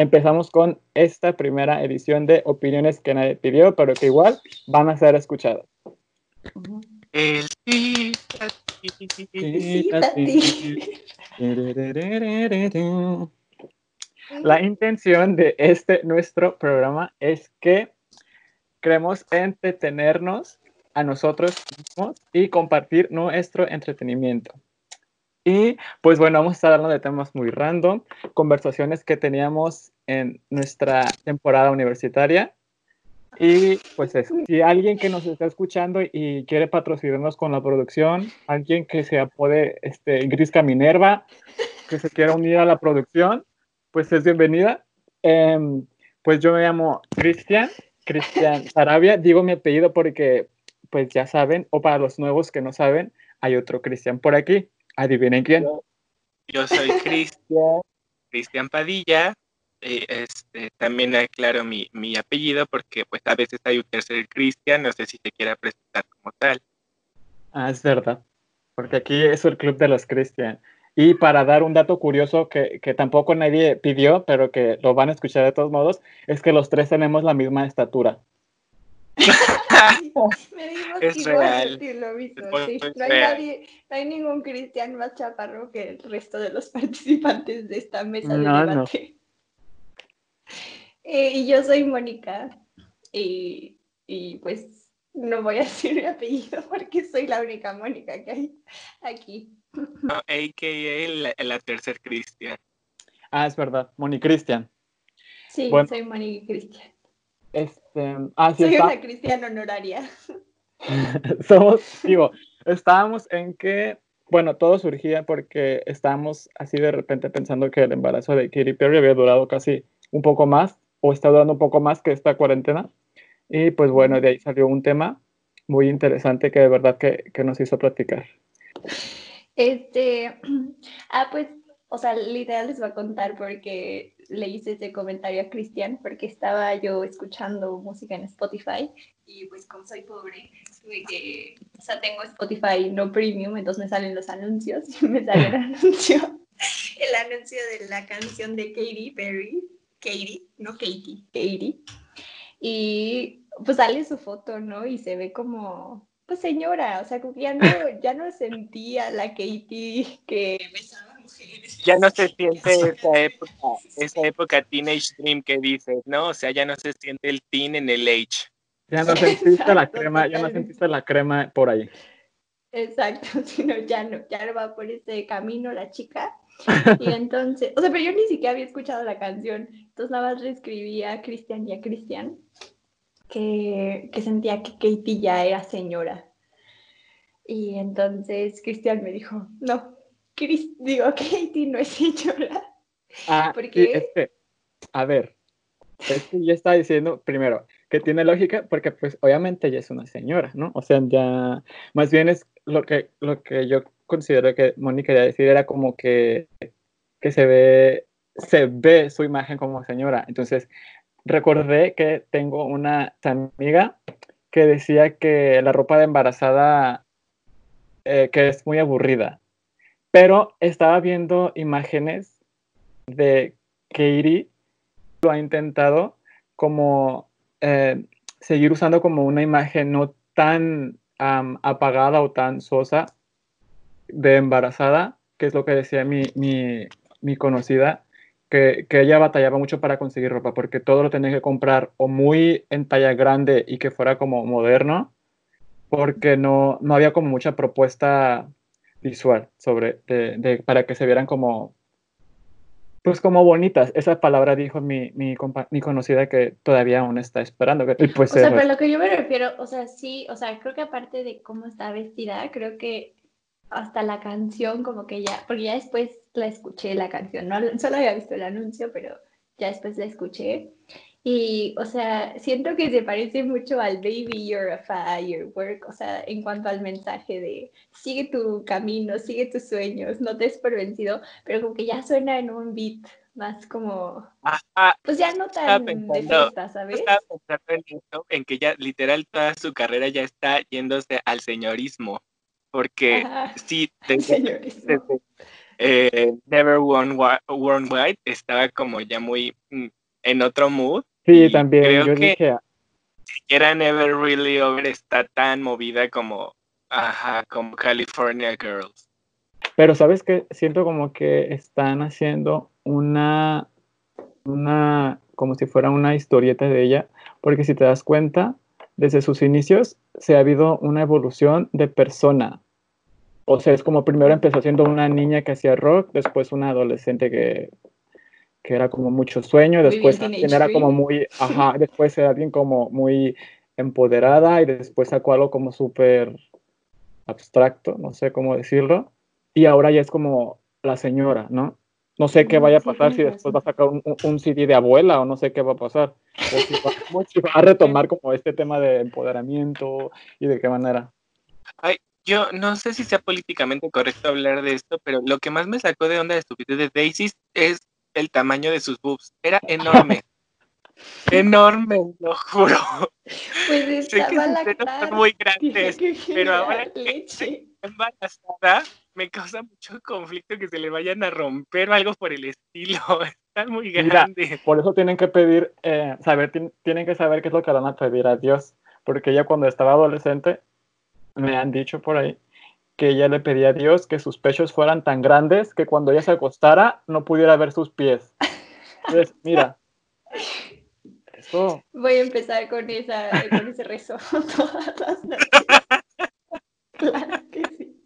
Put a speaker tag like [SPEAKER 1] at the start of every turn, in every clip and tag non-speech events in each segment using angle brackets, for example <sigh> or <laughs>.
[SPEAKER 1] empezamos con esta primera edición de opiniones que nadie pidió, pero que igual van a ser escuchadas.
[SPEAKER 2] El
[SPEAKER 1] La intención de este nuestro programa es que queremos entretenernos a nosotros mismos y compartir nuestro entretenimiento. Y pues bueno, vamos a estar hablando de temas muy random, conversaciones que teníamos en nuestra temporada universitaria. Y pues si alguien que nos está escuchando y quiere patrocinarnos con la producción, alguien que se apode este, Grisca Minerva, que se quiera unir a la producción, pues es bienvenida. Em, pues yo me llamo Cristian, Cristian Sarabia, digo mi apellido porque pues ya saben, o para los nuevos que no saben, hay otro Cristian por aquí. Adivinen quién.
[SPEAKER 2] Yo soy Cristian, Cristian Padilla. Eh, este, también aclaro mi, mi, apellido porque pues a veces hay un tercer Cristian, no sé si se quiera presentar como tal.
[SPEAKER 1] Ah, es verdad, porque aquí es el club de los Cristian. Y para dar un dato curioso que, que, tampoco nadie pidió, pero que lo van a escuchar de todos modos, es que los tres tenemos la misma estatura. <laughs>
[SPEAKER 3] es real. Lo mismo, no, hay hay ningún cristiano más chaparro que el resto de los <laughs> participantes de esta mesa de debate. <laughs> Eh, y yo soy Mónica. Y, y, pues no voy a decir mi apellido porque soy la única Mónica que hay aquí.
[SPEAKER 2] No, AKA la, la tercer Cristian.
[SPEAKER 1] Ah, es verdad, Moni Cristian.
[SPEAKER 3] Sí, soy Moni Cristian.
[SPEAKER 1] Este, ah,
[SPEAKER 3] Soy una cristiana honoraria. <laughs>
[SPEAKER 1] Somos, digo, estábamos en que, bueno, todo surgía porque estábamos así de repente pensando que el embarazo de Katy Perry había durado casi un poco más, o está durando un poco más que esta cuarentena. Y pues bueno, de ahí salió un tema muy interesante que de verdad que, que nos hizo platicar.
[SPEAKER 3] Este, <clears throat> ah, pues, o sea, literal les voy a contar porque le hice ese comentario a Cristian porque estaba yo escuchando música en Spotify y pues como soy pobre, tuve que, o sea, tengo Spotify no premium, entonces me salen los anuncios y me sale el <laughs> anuncio, el anuncio de la canción de Katy Perry, Katy, no Katy, Katy, y pues sale su foto, ¿no? Y se ve como, pues señora, o sea, ya no, ya no sentía la Katy que besaba
[SPEAKER 2] ya no se <laughs> siente esa época, esa época teenage dream que dices, ¿no? O sea, ya no se siente el teen en el age.
[SPEAKER 1] Ya no sentiste la <laughs> crema, ya no sentiste la crema por ahí.
[SPEAKER 3] Exacto, <laughs> sino ya no, ya no va por ese camino la chica. Y entonces, o sea, pero yo ni siquiera había escuchado la canción, entonces nada más le a Cristian y a Cristian que, que sentía que Katie ya era señora. Y entonces Cristian me dijo, no, digo, Katie <laughs> no es señora.
[SPEAKER 1] Ah, porque... a ver, es que yo estaba diciendo, primero, que tiene lógica porque pues obviamente ella es una señora, ¿no? O sea, ya, más bien es lo que, lo que yo considero que Mónica quería decir era como que, que se ve, se ve su imagen como señora. Entonces, recordé que tengo una amiga que decía que la ropa de embarazada, eh, que es muy aburrida. Pero estaba viendo imágenes de Katie, lo ha intentado como eh, seguir usando como una imagen no tan apagada o tan sosa de embarazada, que es lo que decía mi, mi, conocida, que, que, ella batallaba mucho para conseguir ropa, porque todo lo tenía que comprar o muy en talla grande y que fuera como moderno, porque no, no había como mucha propuesta visual sobre, de, para que se vieran como, pues como bonitas. Esa palabra dijo mi, mi, mi conocida que todavía aún está esperando. Que, pues
[SPEAKER 3] o sea, pero lo que yo me refiero, o sea, sí, o sea, creo que aparte de cómo está vestida, creo que hasta la canción como que ya, porque ya después la escuché la canción, no solo había visto el anuncio, pero ya después la escuché y, o sea, siento que se parece mucho al Baby You're a Firework, o sea, en cuanto al mensaje de sigue tu camino, sigue tus sueños, no te es por vencido, pero como que ya suena en un beat más como, pues ya no tan de fiesta, ¿sabes?
[SPEAKER 2] Estaba pensando en, en que ya literal toda su carrera ya está yéndose al señorismo, porque sí, desde, eh, Never Worn, White estaba como ya muy mm, en otro mood.
[SPEAKER 1] Sí, también. Creo yo que dije...
[SPEAKER 2] siquiera Never Really Over está tan movida como, ajá, como California Girls.
[SPEAKER 1] Pero sabes que siento como que están haciendo una, una, como si fuera una historieta de ella, porque si te das cuenta, desde sus inicios se ha habido una evolución de persona. O sea, es como primero empezó siendo una niña que hacía rock, después una adolescente que, que era como mucho sueño, después era como muy, <laughs> ajá, después era alguien como muy empoderada y después sacó algo como súper abstracto, no sé cómo decirlo, y ahora ya es como la señora, ¿no? No sé qué vaya a pasar si después va a sacar un, un, CD de abuela o no sé qué va a pasar. O si va, <laughs> a retomar como este tema de empoderamiento y de qué manera.
[SPEAKER 2] Ay, yo no sé si sea políticamente correcto hablar de esto, pero lo que más me sacó de onda de estupidez de Daisy es el tamaño de sus boobs. Era enorme. <laughs> enorme, lo juro.
[SPEAKER 3] Pues estaba sé que
[SPEAKER 2] son muy <laughs> grandes, pero ahora leche. embarazada me causa mucho conflicto que se le vayan a romper o algo por el estilo. <laughs> Están muy grandes.
[SPEAKER 1] por eso tienen que pedir, eh, saber, tienen que saber qué es lo que van a pedir a Dios. Porque ella cuando estaba adolescente, me han dicho por ahí, que ella le pedía a Dios que sus pechos fueran tan grandes que cuando ella se acostara no pudiera ver sus pies. Entonces, <laughs> mira, eso...
[SPEAKER 3] Voy a empezar con, esa, con ese rezo <laughs> todas las noches. Claro que sí.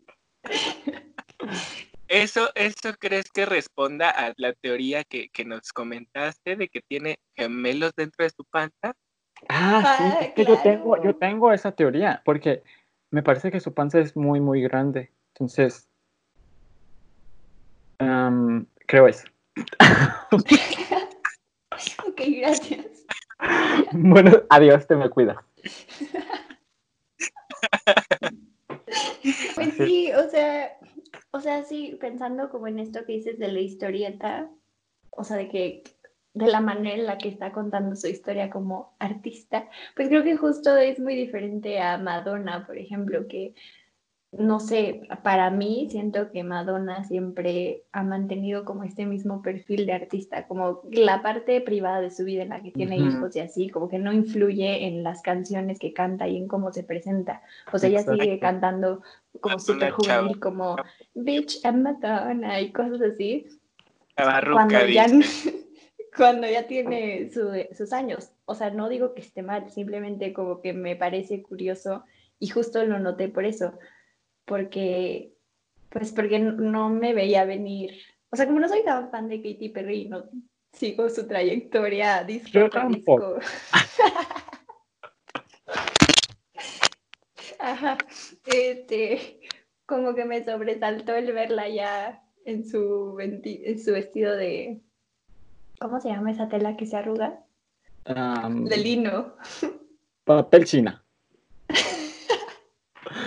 [SPEAKER 2] ¿Eso, ¿Eso crees que responda a la teoría que, nos comentaste de que tiene gemelos dentro de su panza?
[SPEAKER 1] Ah, sí, ah, que yo tengo, yo tengo esa teoría, porque me parece que su panza es muy, muy grande. Entonces, creo eso. <laughs>
[SPEAKER 3] ok, gracias.
[SPEAKER 1] Bueno, adiós, te me cuidas. <laughs>
[SPEAKER 3] Pues sí, o sea, o sea, sí, pensando como en esto que dices de la historieta, o sea, de que de la manera en la que está contando su historia como artista, pues creo que justo es muy diferente a Madonna, por ejemplo, que no sé, para mí siento que Madonna siempre ha mantenido como este mismo perfil de artista, como la parte privada de su vida en la que tiene hijos y así, como que no influye en las canciones que canta y en cómo se presenta. O sea, ella sigue cantando como súper juvenil, como Bitch, I'm Madonna y cosas así. Cuando ya, cuando ya tiene sus años. O sea, no digo que esté mal, simplemente como que me parece curioso y justo lo noté por eso porque, pues porque no me veía venir. O sea, como no soy tan fan de Katy Perry, no sigo su trayectoria disco Yo tampoco. <laughs> Ajá. Este, como que me sobresaltó el verla ya en su, en su vestido de. ¿Cómo se llama esa tela que se arruga? de lino.
[SPEAKER 1] Papel china.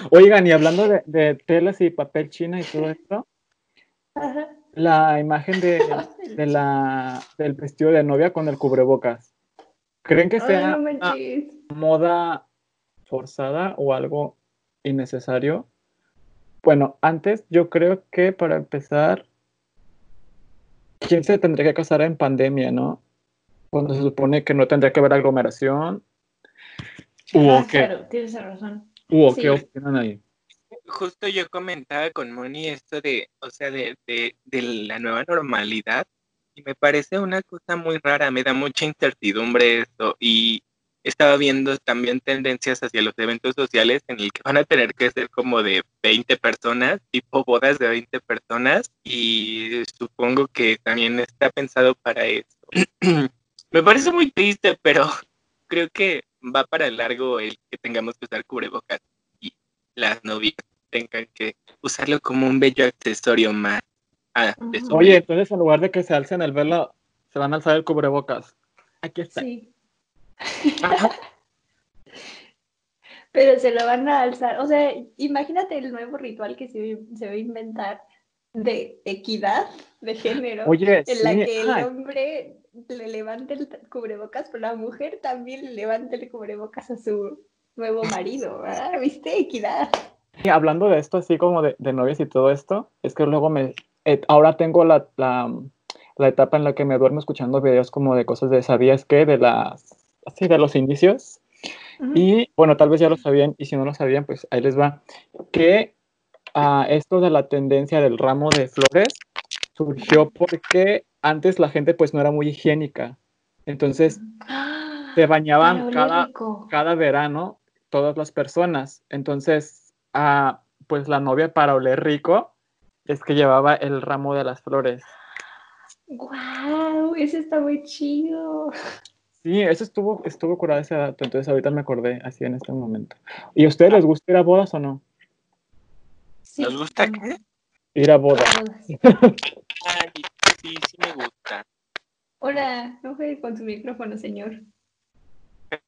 [SPEAKER 1] Oigan, y hablando de, telas y papel china y todo <laughs> esto, la imagen <laughs> de, la, del vestido de novia con el cubrebocas, ¿creen que sea moda forzada o algo innecesario? Bueno, antes yo creo que para empezar, ¿quién se tendría que casar en pandemia, no? Cuando se supone que no tendría que haber aglomeración.
[SPEAKER 3] Ah, claro, tienes razón.
[SPEAKER 1] ¿qué opinan ahí?
[SPEAKER 2] Justo yo comentaba con Moni esto de, o sea, de, de, de la nueva normalidad y me parece una cosa muy rara, me da mucha incertidumbre esto y estaba viendo también tendencias hacia los eventos sociales en el que van a tener que ser como de 20 personas, tipo bodas de 20 personas y supongo que también está pensado para eso. <clears throat> me parece muy triste, pero <laughs> creo que va para largo el que tengamos que usar cubrebocas y las novias tengan que usarlo como un bello accesorio más.
[SPEAKER 1] Oye, entonces en lugar de que se alcen el velo, se van a alzar el cubrebocas. Aquí está. Sí. <laughs>
[SPEAKER 3] Pero se lo van a alzar. O sea, imagínate el nuevo ritual que se, se va a inventar de equidad de género.
[SPEAKER 1] Oye,
[SPEAKER 3] en la que el hombre le levante el cubrebocas, pero la mujer también le levante el cubrebocas a su nuevo marido, ¿Viste? Equidad.
[SPEAKER 1] Y hablando de esto, así como de, de novias y todo esto, es que luego me eh, ahora tengo la, la, la, etapa en la que me duermo escuchando videos como de cosas de ¿sabías qué? De las, así, de los inicios. Y bueno, tal vez ya lo sabían y si no lo sabían, pues ahí les va. Que uh, esto de la tendencia del ramo de flores surgió porque antes la gente pues no era muy higiénica. Entonces se bañaban cada, cada verano todas las personas. Entonces, uh, pues la novia para oler rico es que llevaba el ramo de las flores.
[SPEAKER 3] ¡Wow! Eso está muy chido.
[SPEAKER 1] Sí, eso estuvo, estuvo curado ese dato, entonces ahorita me acordé así en este momento. ¿Y a ustedes les gusta ir a bodas o no?
[SPEAKER 2] Sí. ¿Les gusta qué?
[SPEAKER 1] Ir a bodas.
[SPEAKER 2] Ay, sí, sí me gusta.
[SPEAKER 3] Hola, no juegue con su micrófono, señor.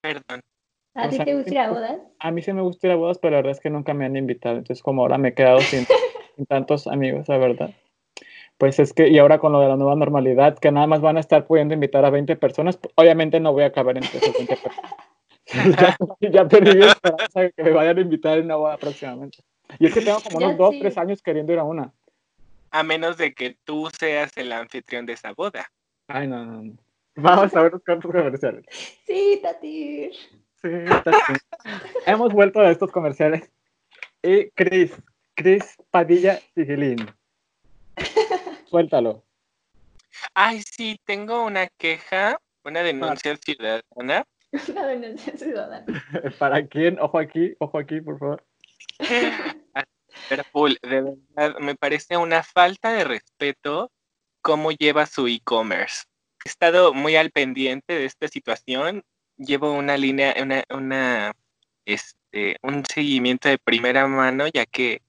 [SPEAKER 2] Perdón.
[SPEAKER 3] ¿A ti te gusta ir a bodas?
[SPEAKER 1] A mí sí me gusta ir a bodas, pero la verdad es que nunca me han invitado. Entonces, como ahora me he quedado sin, <laughs> sin tantos amigos, la verdad. Pues es que, y ahora con lo de la nueva normalidad, que nada más van a estar pudiendo invitar a 20 personas, obviamente no voy a acabar entre esas 20 personas. <laughs> ya, ya perdí mi esperanza de que me vayan a invitar en una boda próximamente. Y es que tengo como unos 2, 3 años queriendo ir a una.
[SPEAKER 2] A menos de que tú seas el anfitrión de esa boda.
[SPEAKER 1] Ay, no, no, no. Vamos a ver los cantos comerciales.
[SPEAKER 3] Sí, Tati.
[SPEAKER 1] Sí, Tati. Hemos vuelto a estos comerciales. Y Cris, Cris Padilla Sigilín. Suéltalo.
[SPEAKER 2] Ay, sí, tengo una queja, una denuncia ciudadana. <laughs>
[SPEAKER 3] Una denuncia ciudadana. <laughs>
[SPEAKER 1] ¿Para quién? Ojo aquí, ojo aquí, por favor.
[SPEAKER 2] de verdad, me parece una falta de respeto cómo lleva su e-commerce. He estado muy al pendiente de esta situación. Llevo una línea, una, una este, un seguimiento de primera mano, ya que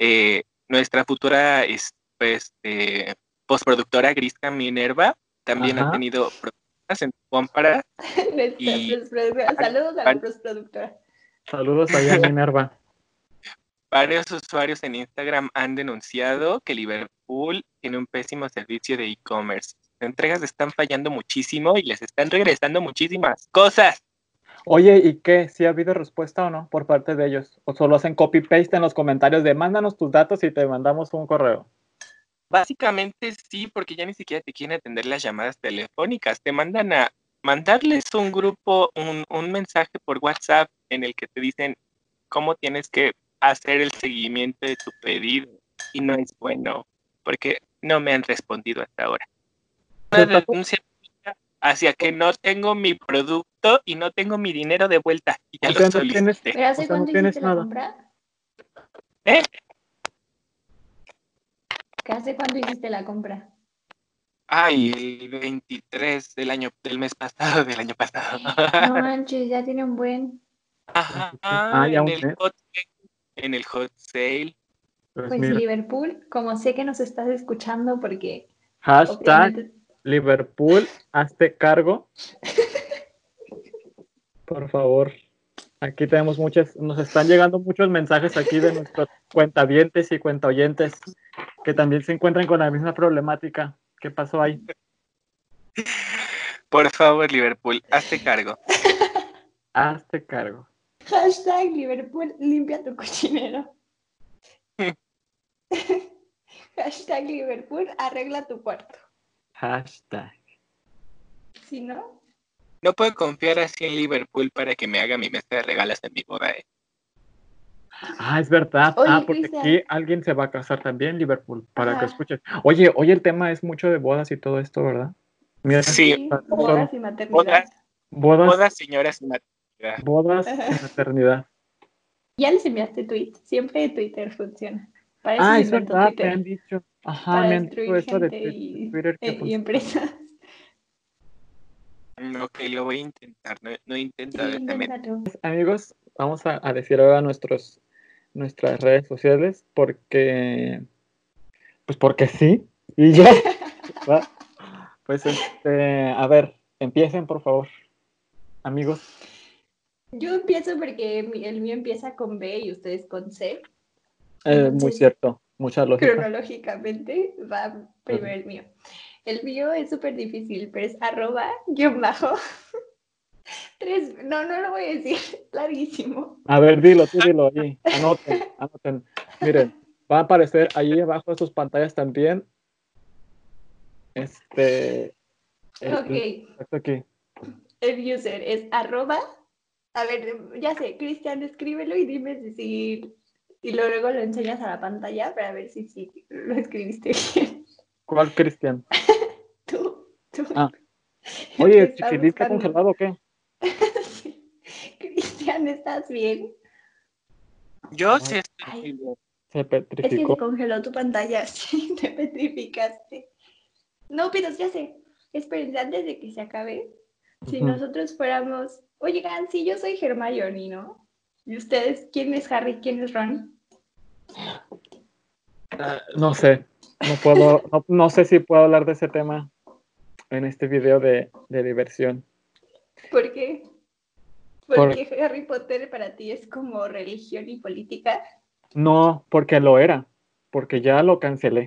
[SPEAKER 2] eh, nuestra futura este, pues, eh, postproductora Grisca Minerva también ha tenido problemas en compra. <laughs>
[SPEAKER 3] y... Saludos a la postproductora.
[SPEAKER 1] Saludos a <laughs> Minerva.
[SPEAKER 2] Varios usuarios en Instagram han denunciado que Liverpool tiene un pésimo servicio de e-commerce. Las entregas están fallando muchísimo y les están regresando muchísimas cosas.
[SPEAKER 1] Oye, ¿y qué? ¿Si ha habido respuesta o no por parte de ellos? ¿O solo hacen copy-paste en los comentarios de mándanos tus datos y te mandamos un correo?
[SPEAKER 2] Básicamente sí, porque ya ni siquiera te quieren atender las llamadas telefónicas. Te mandan a mandarles un grupo, un, un mensaje por WhatsApp en el que te dicen cómo tienes que hacer el seguimiento de tu pedido. Y no es bueno, porque no me han respondido hasta ahora. Una denuncia hacia que no tengo mi producto y no tengo mi dinero de vuelta. Y ya lo solicité.
[SPEAKER 3] ¿Hace cuánto hiciste la compra?
[SPEAKER 2] ¿Eh?
[SPEAKER 3] ¿Hace cuándo hiciste la compra?
[SPEAKER 2] Ay, el 23 del año, del mes pasado, del año pasado.
[SPEAKER 3] No <laughs> manches, ya tiene un buen.
[SPEAKER 2] Ajá, ah, en, el hot, en el hot sale.
[SPEAKER 3] Pues, pues Liverpool, como sé que nos estás escuchando porque...
[SPEAKER 1] Hashtag Liverpool, hazte cargo. <laughs> Por favor. Aquí tenemos muchas, nos están llegando muchos mensajes aquí de nuestros cuentavientes y cuentaoyentes que también se encuentran con la misma problemática. ¿Qué pasó ahí?
[SPEAKER 2] Por favor, Liverpool, hazte cargo. <laughs>
[SPEAKER 1] hazte cargo.
[SPEAKER 3] Hashtag Liverpool, limpia tu cochinero. <laughs> Hashtag Liverpool, arregla tu cuarto.
[SPEAKER 1] Hashtag.
[SPEAKER 3] ¿Sí, no?
[SPEAKER 2] No puedo confiar así en Liverpool para que me haga mi mesa de regalas en mi boda. ¿eh?
[SPEAKER 1] Ah, es verdad. ah, porque aquí alguien se va a casar también, Liverpool, para que escuches. Oye, hoy el tema es mucho de bodas y todo esto, ¿verdad?
[SPEAKER 2] sí,
[SPEAKER 3] bodas y maternidad.
[SPEAKER 2] Bodas, bodas, señoras y maternidad.
[SPEAKER 1] Bodas y maternidad.
[SPEAKER 3] Ya les enviaste tweet, siempre Twitter funciona.
[SPEAKER 1] ah, es verdad, me han dicho. Ajá, me han dicho eso de
[SPEAKER 3] Twitter. Y, y empresas. <laughs>
[SPEAKER 2] Ok, lo voy a intentar, no, no he intentado
[SPEAKER 1] sí, Amigos, vamos a, a decir ahora nuestros nuestras redes sociales porque, pues porque sí, y ya. <laughs> pues este, a ver, empiecen por favor, amigos.
[SPEAKER 3] Yo empiezo porque el mío empieza con B y ustedes con C.
[SPEAKER 1] Eh, muy cierto, mucha lógica.
[SPEAKER 3] Cronológicamente va primero el mío. El mío es súper difícil, pero es arroba guion bajo Tres, no, no lo voy a decir, <laughs> larguísimo.
[SPEAKER 1] A ver, dilo, tú dilo ahí. Anoten, anoten. Miren, Va a aparecer ahí abajo de sus pantallas también. Este. el-
[SPEAKER 3] Ok.
[SPEAKER 1] aquí.
[SPEAKER 3] El user es arroba. A ver, ya sé, Cristian, escríbelo y dime si. Y luego lo enseñas a la pantalla para ver si sí lo escribiste <laughs> bien.
[SPEAKER 1] ¿Cuál Cristian? <laughs>
[SPEAKER 3] Tú, tú.
[SPEAKER 1] Ah. Oye,
[SPEAKER 3] está
[SPEAKER 1] ¿chiquilista
[SPEAKER 3] buscando.
[SPEAKER 1] congelado o qué? <laughs>
[SPEAKER 3] Sí. Cristian, ¿estás bien?
[SPEAKER 2] Yo
[SPEAKER 1] Ay.
[SPEAKER 2] sí estoy
[SPEAKER 3] Ay.
[SPEAKER 2] bien.
[SPEAKER 1] Se
[SPEAKER 3] Es que
[SPEAKER 1] petrificó.
[SPEAKER 3] se congeló tu pantalla, <laughs> sí, te petrificaste. No, pero ya sé, esperen, antes de que se acabe, si nosotros fuéramos, oigan, sí, yo soy Hermione, ¿no? ¿Y ustedes, quién es Harry, quién es Ron?
[SPEAKER 1] Ah, no sé. No puedo, no, no sé si puedo hablar de ese tema en este video de, de diversión.
[SPEAKER 3] ¿Por qué?
[SPEAKER 1] Por-
[SPEAKER 3] Porque Harry Potter para ti es como religión y política.
[SPEAKER 1] No, porque lo era. Porque ya lo cancelé.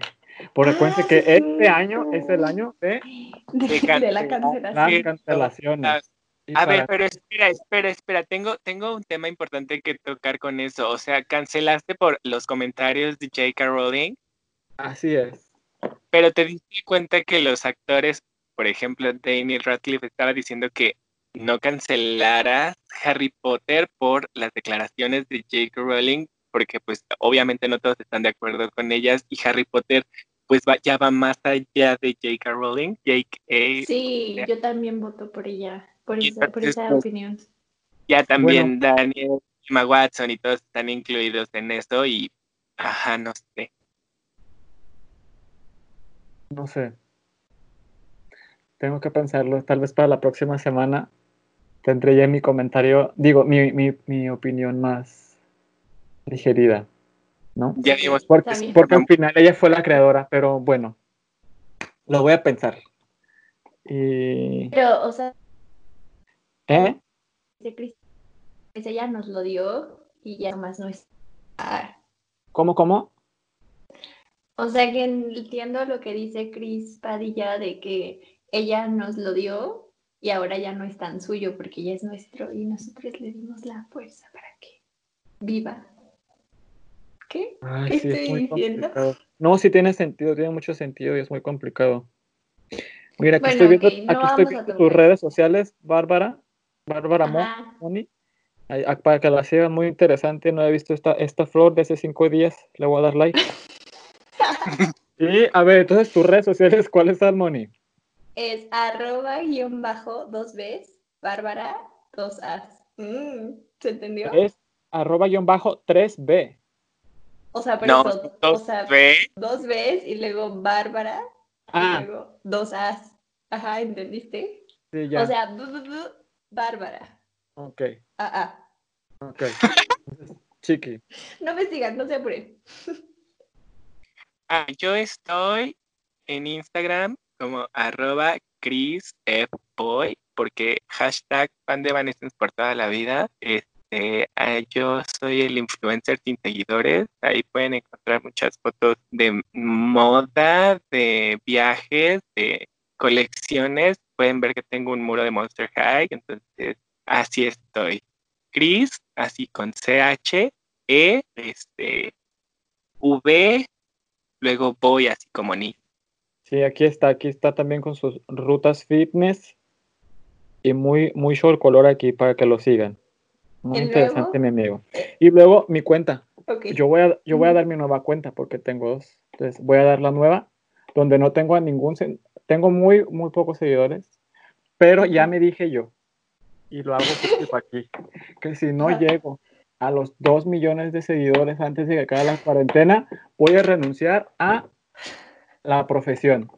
[SPEAKER 1] Porque
[SPEAKER 3] Ah,
[SPEAKER 1] acuérdense
[SPEAKER 3] sí
[SPEAKER 1] que
[SPEAKER 3] es
[SPEAKER 1] este año es el año de <gasps>
[SPEAKER 3] De,
[SPEAKER 2] De
[SPEAKER 3] de la cancelación.
[SPEAKER 1] las cancelaciones.
[SPEAKER 2] A ver,
[SPEAKER 1] para-
[SPEAKER 2] pero espera, espera, espera. Tengo, tengo un tema importante que tocar con eso. O sea, cancelaste por los comentarios de J.K. Rowling,
[SPEAKER 1] Así es.
[SPEAKER 2] pero te diste cuenta que los actores, por ejemplo, Daniel Radcliffe estaba diciendo que no cancelaras Harry Potter por las declaraciones de J.K. Rowling, porque pues obviamente no todos están de acuerdo con ellas y Harry Potter pues va- ya va más allá de J.K. Rowling. J.K.
[SPEAKER 3] Sí, yo también voto por ella, por esa, por esa
[SPEAKER 2] pues,
[SPEAKER 3] opinión.
[SPEAKER 2] Ya también Daniel, Emma Watson y todos están incluidos en esto y, ajá, no sé.
[SPEAKER 1] No sé. Tengo que pensarlo. Tal vez para la próxima semana tendré ya mi comentario, digo, mi, mi, mi opinión más digerida. ¿No?
[SPEAKER 2] Ya vimos
[SPEAKER 1] Porque, porque al final ella fue la creadora, pero bueno, lo voy a pensar. Y.
[SPEAKER 3] Pero, o sea,
[SPEAKER 1] ¿Eh?
[SPEAKER 3] pues ella nos lo dio y ya más no es.
[SPEAKER 1] ¿Cómo, cómo?
[SPEAKER 3] O sea que entiendo lo que dice Cris Padilla de que ella nos lo dio y ahora ya no es tan suyo porque ya es nuestro y nosotros le dimos la fuerza para que viva. ¿Qué?
[SPEAKER 1] Ay,
[SPEAKER 3] ¿Qué
[SPEAKER 1] sí,
[SPEAKER 3] estoy diciendo?
[SPEAKER 1] complicado. No, sí tiene sentido, tiene mucho sentido y es muy complicado. Mira, aquí
[SPEAKER 3] Bueno,
[SPEAKER 1] estoy viendo,
[SPEAKER 3] no
[SPEAKER 1] aquí estoy viendo tus redes sociales, Bárbara, Bárbara
[SPEAKER 3] Ajá.
[SPEAKER 1] Moni, para que la sigan, muy interesante, no he visto esta, esta flor de hace cinco días, le voy a dar like. <laughs> y, a ver, entonces tus redes sociales, ¿cuáles son, Moni?
[SPEAKER 3] Es arroba guion bajo dos Bs, Bárbara, dos As. Mm, ¿Se entendió?
[SPEAKER 1] Es arroba guion bajo 3B.
[SPEAKER 3] O sea, por
[SPEAKER 2] No,
[SPEAKER 3] eso, o
[SPEAKER 2] dos
[SPEAKER 3] sea,
[SPEAKER 2] ve,
[SPEAKER 3] dos Bs y luego Bárbara
[SPEAKER 1] Ah,
[SPEAKER 3] y luego dos As. Ajá, ¿entendiste?
[SPEAKER 1] sí, ya.
[SPEAKER 3] O sea, bu, bu, bu, Bárbara.
[SPEAKER 1] ok,
[SPEAKER 3] Ah, ah.
[SPEAKER 1] ok. <laughs> Chiqui.
[SPEAKER 3] No me sigan, no se apuren.
[SPEAKER 2] ah, yo estoy en Instagram como arroba Chris F. Boy, porque hashtag fan de por toda la vida. Este, ah, yo soy el influencer sin seguidores. Ahí pueden encontrar muchas fotos de moda, de viajes, de colecciones. Pueden ver que tengo un muro de Monster High. Entonces, así estoy. Chris, así con CH, E, este, V, luego voy así como ni.
[SPEAKER 1] Sí, aquí está, aquí está también con sus rutas fitness y muy, muy show el color aquí para que lo sigan. Muy
[SPEAKER 3] ¿Y
[SPEAKER 1] interesante,
[SPEAKER 3] luego?
[SPEAKER 1] mi amigo. Y luego mi cuenta.
[SPEAKER 3] Ok.
[SPEAKER 1] Yo voy a, yo voy a dar mi nueva cuenta porque tengo dos. Entonces voy a dar la nueva, donde no tengo a ningún, tengo muy, muy pocos seguidores, pero ya me dije yo, y lo hago público <laughs> aquí, que si no llego a los dos millones de seguidores antes de que acabe la cuarentena, voy a renunciar a la profesión.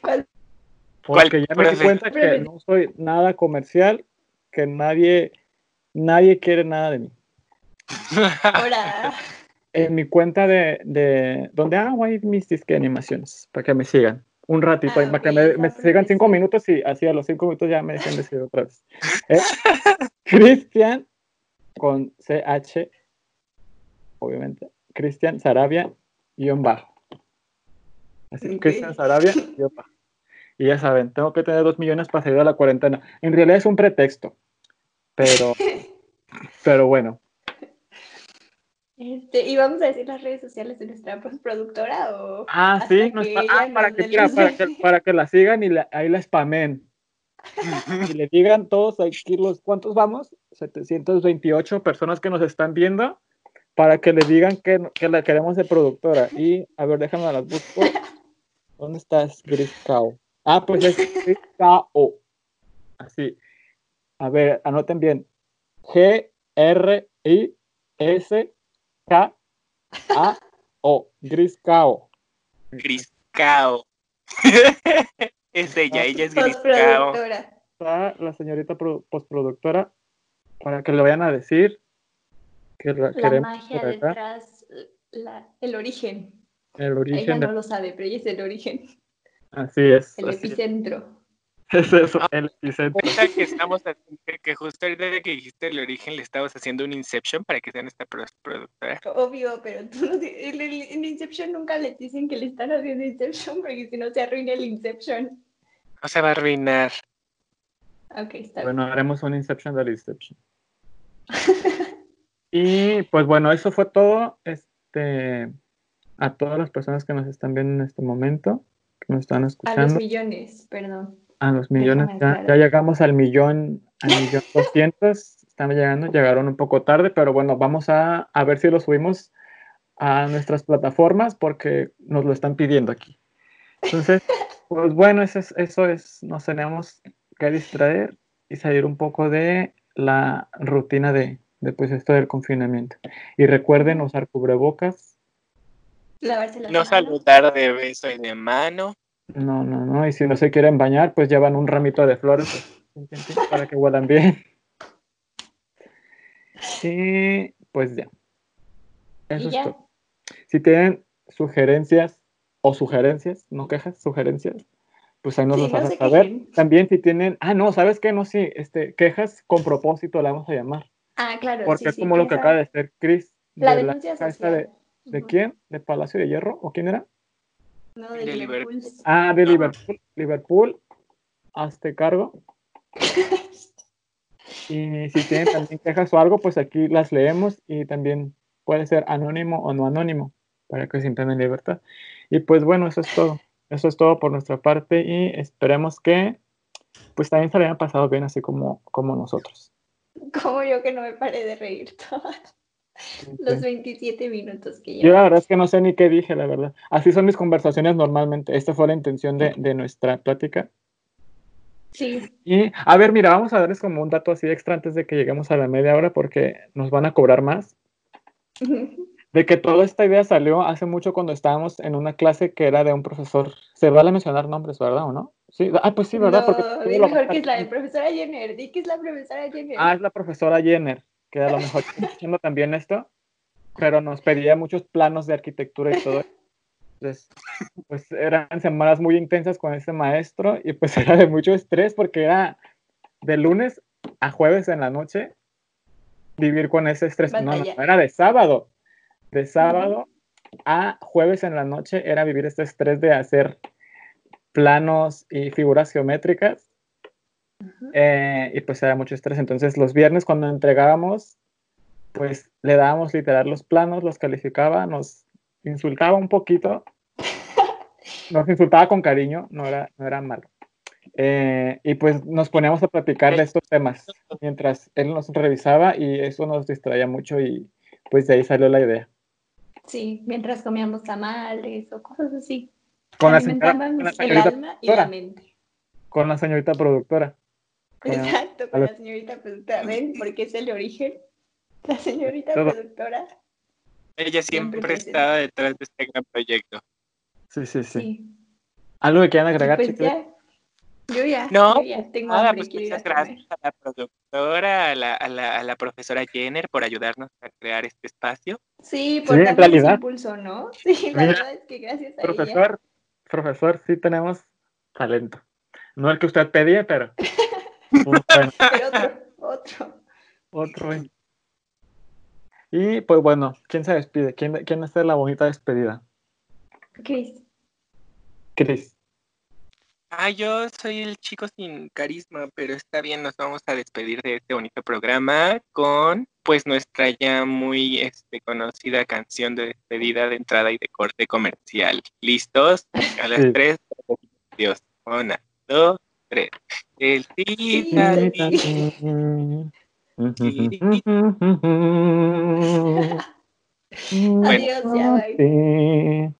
[SPEAKER 3] ¿Cuál?
[SPEAKER 2] ¿Cuál
[SPEAKER 1] Porque ya me di cuenta que no soy nada comercial, que nadie, nadie quiere nada de mí. <laughs>
[SPEAKER 3] Ahora.
[SPEAKER 1] En mi cuenta de, de donde hago ahí mis disque animaciones, para que me sigan un ratito,
[SPEAKER 3] Ah,
[SPEAKER 1] y para que me, sigan cinco minutos y así a los cinco minutos ya me dejen de seguir otra vez. ¿Eh? <laughs> Cristian con CH, obviamente, Cristian Sarabia, guion bajo. Así,
[SPEAKER 3] Ok.
[SPEAKER 1] Cristian Sarabia, <laughs> guion bajo. Y ya saben, tengo que tener dos millones para salir a la cuarentena. En realidad es un pretexto, pero, <laughs> pero bueno.
[SPEAKER 3] Este, ¿Y vamos a decir las redes sociales de nuestra productora o
[SPEAKER 1] Ah, sí, no está- ah, para, que, mira, para, que, para que la sigan y la- ahí la spamen. <laughs> y le digan todos aquí los cuántos vamos, 728 personas que nos están viendo, para que le digan que, que la queremos de productora. Y a ver, déjame las busco. ¿Dónde estás, Gris Cow? Ah, pues es Gris Cow. Así. A ver, anoten bien. G R I S K A O. Gris Cow.
[SPEAKER 2] Griscao. <laughs> es ella, ella es Griscao.
[SPEAKER 1] La señorita pro- postproductora para que le vayan a decir que la
[SPEAKER 3] La
[SPEAKER 1] queremos
[SPEAKER 3] magia
[SPEAKER 1] por acá.
[SPEAKER 3] detrás, la- el origen.
[SPEAKER 1] El
[SPEAKER 3] Ella
[SPEAKER 1] origen. de-
[SPEAKER 3] no lo sabe, pero ella es el origen,
[SPEAKER 1] Así es.
[SPEAKER 3] el
[SPEAKER 1] así es.
[SPEAKER 3] epicentro. <laughs>
[SPEAKER 1] Es eso, el epicentro.
[SPEAKER 2] Que estamos haciendo- que- que justo ahorita que dijiste el origen le estabas haciendo un Inception para que sea nuestra pro- productora.
[SPEAKER 3] Obvio, pero tú no en, el- en Inception nunca les dicen que le están haciendo Inception porque si no se arruina el Inception.
[SPEAKER 2] No se va a arruinar.
[SPEAKER 3] Ok, está
[SPEAKER 1] Bueno, haremos un Inception del Inception. <laughs> Y pues bueno, eso fue todo. Este, a todas las personas que nos están viendo en este momento, que nos están
[SPEAKER 3] bien. A los
[SPEAKER 1] escuchando,
[SPEAKER 3] millones, perdón.
[SPEAKER 1] a los millones, ya llegamos al millón, al millón <laughs> doscientos, están llegando, llegaron un poco tarde, pero bueno, vamos a, a ver si lo subimos a nuestras plataformas porque nos lo están pidiendo aquí. Entonces, <laughs> pues bueno, eso es, eso es, nos tenemos que distraer y salir un poco de la rutina de, de pues esto del confinamiento. Y recuerden usar cubrebocas. <laughs>
[SPEAKER 3] Lavarse las
[SPEAKER 2] No
[SPEAKER 3] manos.
[SPEAKER 2] saludar de beso y de mano.
[SPEAKER 1] No, no, no. Y si no se quieren bañar, pues llevan un ramito de flores pues, para que huelan bien. <laughs> Y pues ya. Eso
[SPEAKER 3] Y
[SPEAKER 1] es todo. Si tienen sugerencias o sugerencias, no quejas, sugerencias, pues ahí nos
[SPEAKER 3] Sí,
[SPEAKER 1] los
[SPEAKER 3] no
[SPEAKER 1] hacen saber.
[SPEAKER 3] quejen.
[SPEAKER 1] También si tienen, ah, no, ¿sabes qué? No, sí, este, quejas con propósito la vamos a llamar.
[SPEAKER 3] Ah, claro.
[SPEAKER 1] Porque
[SPEAKER 3] sí,
[SPEAKER 1] es
[SPEAKER 3] sí,
[SPEAKER 1] como lo que acaba de hacer Chris.
[SPEAKER 3] La
[SPEAKER 1] de
[SPEAKER 3] denuncia
[SPEAKER 1] esta
[SPEAKER 3] social.
[SPEAKER 1] de, ¿De quién? ¿De Palacio de Hierro? ¿O quién era?
[SPEAKER 3] No, de
[SPEAKER 2] De
[SPEAKER 3] Liverpool.
[SPEAKER 2] Liverpool.
[SPEAKER 1] Ah, de. Liverpool. Liverpool. Hazte cargo. <laughs> Y si tienen también quejas o algo, pues aquí las leemos y también puede ser anónimo o no anónimo para que sientan en libertad. Y pues bueno, eso es todo. Eso es todo por nuestra parte y esperemos que pues también se le hayan pasado bien así como, como nosotros.
[SPEAKER 3] Como yo que no me paré de reír todos los 27 minutos que
[SPEAKER 1] Yo
[SPEAKER 3] llevo.
[SPEAKER 1] la verdad es que no sé ni qué dije, la verdad. Así son mis conversaciones normalmente. Esta fue la intención de, de nuestra plática.
[SPEAKER 3] Sí.
[SPEAKER 1] Y a ver, mira, vamos a darles como un dato así extra antes de que lleguemos a la media hora porque nos van a cobrar más. <laughs> De que toda esta idea salió hace mucho cuando estábamos en una clase que era de un profesor. Se vale mencionar nombres, ¿verdad o no? Sí, ah, pues sí, ¿verdad? Porque
[SPEAKER 3] No,
[SPEAKER 1] lo-
[SPEAKER 3] mejor que es la de profesora Jenner. Di que es la profesora Jenner.
[SPEAKER 1] Ah, es la profesora Jenner, que a lo mejor está haciendo también esto, pero nos pedía muchos planos de arquitectura y todo. Entonces, pues eran semanas muy intensas con ese maestro y pues <laughs> era de mucho estrés porque era de lunes a jueves en la noche vivir con ese estrés. No, no, era de sábado. De sábado a jueves en la noche era vivir este estrés de hacer planos y figuras geométricas Eh, y pues era mucho estrés. Entonces los viernes cuando entregábamos, pues le dábamos literal los planos, los calificaba, nos insultaba un poquito, <laughs> nos insultaba con cariño, no era, no era malo. Eh, y pues nos poníamos a platicar de estos temas mientras él nos revisaba y eso nos distraía mucho y pues de ahí salió la idea.
[SPEAKER 3] Sí, mientras comíamos tamales o cosas así.
[SPEAKER 1] Con la, señora-
[SPEAKER 3] Alimentábamos
[SPEAKER 1] con la
[SPEAKER 3] el
[SPEAKER 1] señorita
[SPEAKER 3] alma y la
[SPEAKER 1] productora,
[SPEAKER 3] mente.
[SPEAKER 1] con la señorita productora.
[SPEAKER 3] Exacto, con la señorita productora. ¿Ven? Porque es el origen. La señorita
[SPEAKER 1] Todo.
[SPEAKER 3] productora.
[SPEAKER 2] Ella
[SPEAKER 3] Siempre
[SPEAKER 2] siempre estaba detrás de este gran proyecto.
[SPEAKER 1] Sí, sí, sí.
[SPEAKER 3] Sí.
[SPEAKER 1] ¿Algo que quieran agregar?
[SPEAKER 3] pues
[SPEAKER 1] chicos?
[SPEAKER 3] ya. Yo ya.
[SPEAKER 2] No,
[SPEAKER 3] yo ya tengo
[SPEAKER 2] Nada, pues muchas gracias a la productora, a la, a la, a la profesora Jenner por ayudarnos a crear este espacio.
[SPEAKER 3] Sí, por
[SPEAKER 1] Sí,
[SPEAKER 3] darnos
[SPEAKER 1] realidad.
[SPEAKER 3] impulso, ¿no? <laughs> Sí, la
[SPEAKER 1] Mira,
[SPEAKER 3] verdad es que gracias a ella.
[SPEAKER 1] Profesor, profesor, sí tenemos talento. No el que usted pedía, Pero <laughs> <laughs>
[SPEAKER 3] otro, otro.
[SPEAKER 1] otro. Y pues bueno, ¿quién se despide? ¿Quién, quién hace la bonita despedida?
[SPEAKER 3] Chris.
[SPEAKER 1] Cris.
[SPEAKER 2] Ah, yo soy el chico sin carisma, pero está bien, nos vamos a despedir de este bonito programa con pues nuestra ya muy este, conocida canción de despedida de entrada y de corte comercial. ¿Listos? A las
[SPEAKER 1] Sí.
[SPEAKER 2] tres. Dios. Una, dos, tres. El tita, tita. <laughs>
[SPEAKER 3] Adiós, ya, bye.